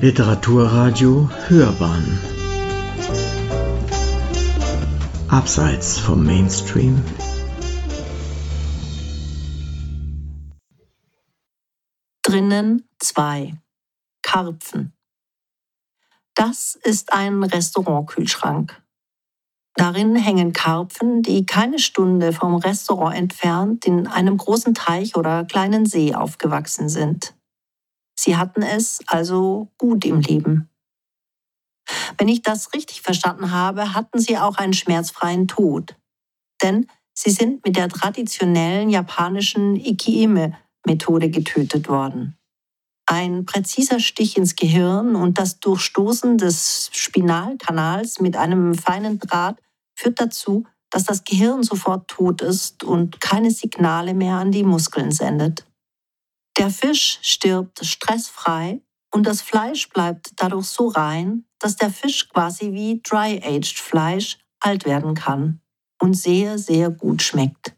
Literaturradio Hörbahn Abseits vom Mainstream Drinnen zwei Karpfen Das ist ein Restaurantkühlschrank. Darin hängen Karpfen, die keine Stunde vom Restaurant entfernt in einem großen Teich oder kleinen See aufgewachsen sind. Sie hatten es also gut im Leben. Wenn ich das richtig verstanden habe, hatten sie auch einen schmerzfreien Tod. Denn sie sind mit der traditionellen japanischen Ikiime-Methode getötet worden. Ein präziser Stich ins Gehirn und das Durchstoßen des Spinalkanals mit einem feinen Draht führt dazu, dass das Gehirn sofort tot ist und keine Signale mehr an die Muskeln sendet. Der Fisch stirbt stressfrei und das Fleisch bleibt dadurch so rein, dass der Fisch quasi wie dry-aged Fleisch alt werden kann und sehr, sehr gut schmeckt.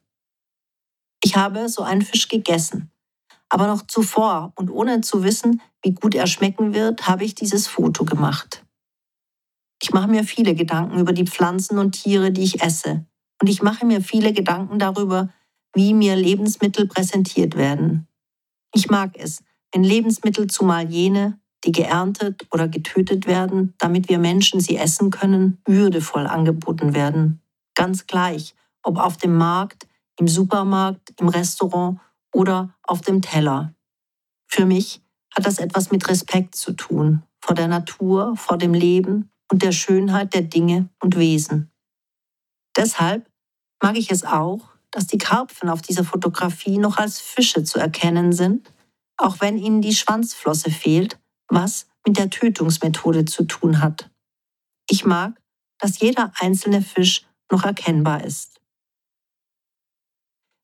Ich habe so einen Fisch gegessen. Aber noch zuvor und ohne zu wissen, wie gut er schmecken wird, habe ich dieses Foto gemacht. Ich mache mir viele Gedanken über die Pflanzen und Tiere, die ich esse. Und ich mache mir viele Gedanken darüber, wie mir Lebensmittel präsentiert werden, ich mag es, wenn Lebensmittel, zumal jene, die geerntet oder getötet werden, damit wir Menschen sie essen können, würdevoll angeboten werden. Ganz gleich, ob auf dem Markt, im Supermarkt, im Restaurant oder auf dem Teller. Für mich hat das etwas mit Respekt zu tun, vor der Natur, vor dem Leben und der Schönheit der Dinge und Wesen. Deshalb mag ich es auch, dass die Karpfen auf dieser Fotografie noch als Fische zu erkennen sind, auch wenn ihnen die Schwanzflosse fehlt, was mit der Tötungsmethode zu tun hat. Ich mag, dass jeder einzelne Fisch noch erkennbar ist.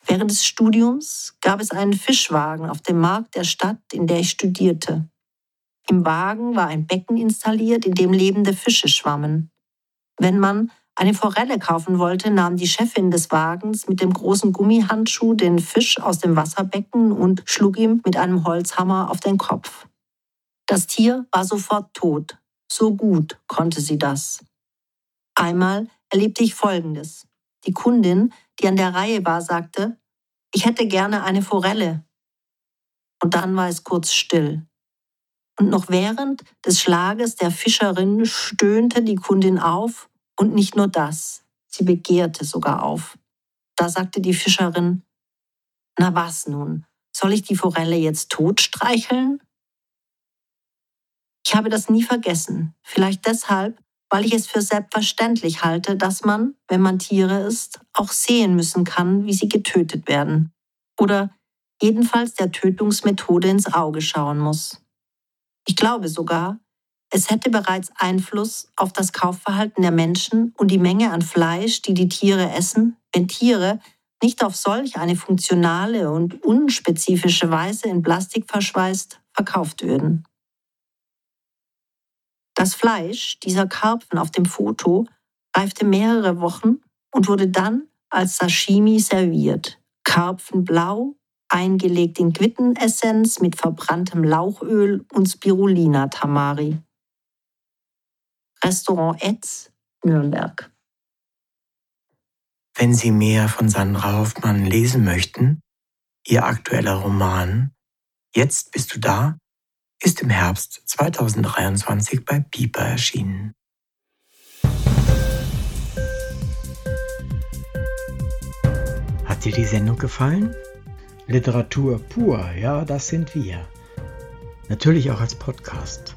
Während des Studiums gab es einen Fischwagen auf dem Markt der Stadt, in der ich studierte. Im Wagen war ein Becken installiert, in dem lebende Fische schwammen. Wenn man eine Forelle kaufen wollte, nahm die Chefin des Wagens mit dem großen Gummihandschuh den Fisch aus dem Wasserbecken und schlug ihm mit einem Holzhammer auf den Kopf. Das Tier war sofort tot. So gut konnte sie das. Einmal erlebte ich Folgendes. Die Kundin, die an der Reihe war, sagte, ich hätte gerne eine Forelle. Und dann war es kurz still. Und noch während des Schlages der Fischerin stöhnte die Kundin auf und nicht nur das, sie begehrte sogar auf. Da sagte die Fischerin, na was nun, soll ich die Forelle jetzt totstreicheln? Ich habe das nie vergessen, vielleicht deshalb, weil ich es für selbstverständlich halte, dass man, wenn man Tiere ist, auch sehen müssen kann, wie sie getötet werden. Oder jedenfalls der Tötungsmethode ins Auge schauen muss. Ich glaube sogar, es hätte bereits Einfluss auf das Kaufverhalten der Menschen und die Menge an Fleisch, die die Tiere essen, wenn Tiere nicht auf solch eine funktionale und unspezifische Weise in Plastik verschweißt verkauft würden. Das Fleisch dieser Karpfen auf dem Foto reifte mehrere Wochen und wurde dann als Sashimi serviert. Karpfenblau, eingelegt in Quittenessenz mit verbranntem Lauchöl und Spirulina Tamari. Restaurant Etz, Nürnberg. Wenn Sie mehr von Sandra Hoffmann lesen möchten, Ihr aktueller Roman Jetzt bist du da ist im Herbst 2023 bei Piper erschienen. Hat dir die Sendung gefallen? Literatur pur, ja, das sind wir. Natürlich auch als Podcast.